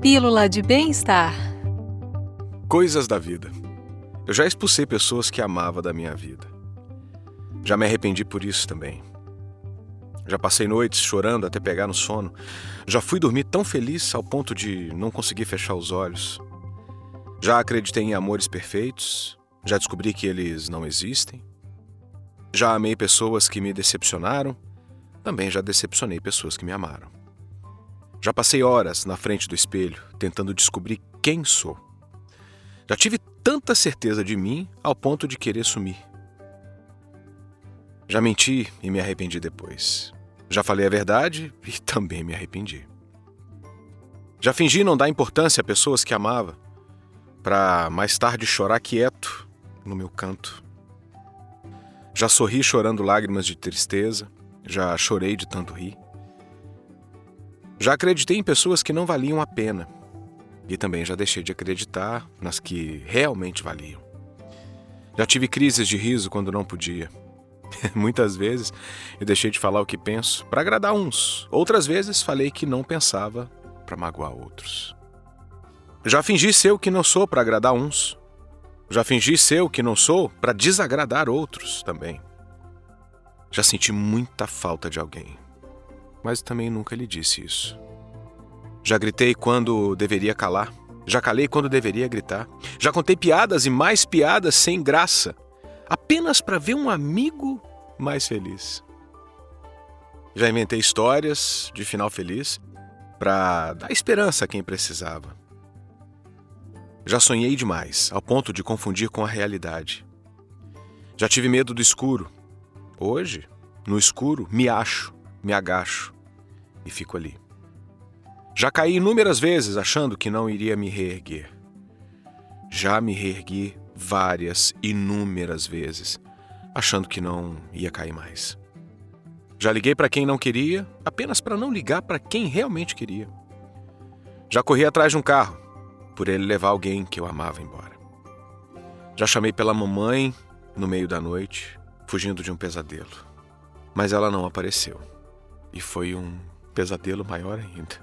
Pílula de bem-estar. Coisas da vida. Eu já expulsei pessoas que amava da minha vida. Já me arrependi por isso também. Já passei noites chorando até pegar no sono. Já fui dormir tão feliz ao ponto de não conseguir fechar os olhos. Já acreditei em amores perfeitos. Já descobri que eles não existem. Já amei pessoas que me decepcionaram. Também já decepcionei pessoas que me amaram. Já passei horas na frente do espelho tentando descobrir quem sou. Já tive tanta certeza de mim ao ponto de querer sumir. Já menti e me arrependi depois. Já falei a verdade e também me arrependi. Já fingi não dar importância a pessoas que amava, para mais tarde chorar quieto no meu canto. Já sorri chorando lágrimas de tristeza, já chorei de tanto rir. Já acreditei em pessoas que não valiam a pena e também já deixei de acreditar nas que realmente valiam. Já tive crises de riso quando não podia. Muitas vezes eu deixei de falar o que penso para agradar uns, outras vezes falei que não pensava para magoar outros. Já fingi ser o que não sou para agradar uns. Já fingi ser o que não sou para desagradar outros também. Já senti muita falta de alguém mas também nunca lhe disse isso. Já gritei quando deveria calar. Já calei quando deveria gritar. Já contei piadas e mais piadas sem graça, apenas para ver um amigo mais feliz. Já inventei histórias de final feliz para dar esperança a quem precisava. Já sonhei demais, ao ponto de confundir com a realidade. Já tive medo do escuro. Hoje, no escuro, me acho, me agacho e fico ali. Já caí inúmeras vezes achando que não iria me reerguer. Já me reergui várias, inúmeras vezes, achando que não ia cair mais. Já liguei para quem não queria, apenas para não ligar para quem realmente queria. Já corri atrás de um carro, por ele levar alguém que eu amava embora. Já chamei pela mamãe no meio da noite, fugindo de um pesadelo. Mas ela não apareceu. E foi um pesadelo maior ainda.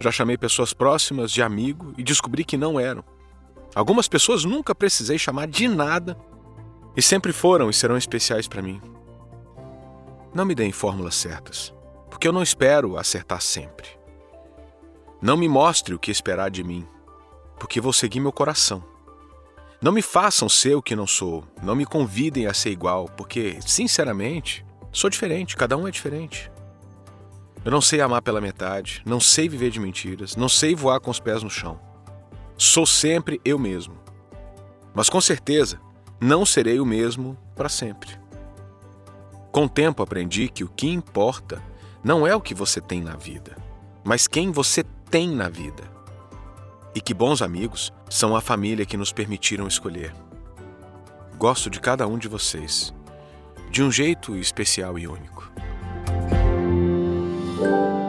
Já chamei pessoas próximas de amigo e descobri que não eram. Algumas pessoas nunca precisei chamar de nada e sempre foram e serão especiais para mim. Não me deem fórmulas certas, porque eu não espero acertar sempre. Não me mostre o que esperar de mim, porque vou seguir meu coração. Não me façam ser o que não sou, não me convidem a ser igual, porque, sinceramente, sou diferente, cada um é diferente. Eu não sei amar pela metade, não sei viver de mentiras, não sei voar com os pés no chão. Sou sempre eu mesmo. Mas com certeza, não serei o mesmo para sempre. Com o tempo aprendi que o que importa não é o que você tem na vida, mas quem você tem na vida. E que bons amigos são a família que nos permitiram escolher. Gosto de cada um de vocês, de um jeito especial e único. thank you.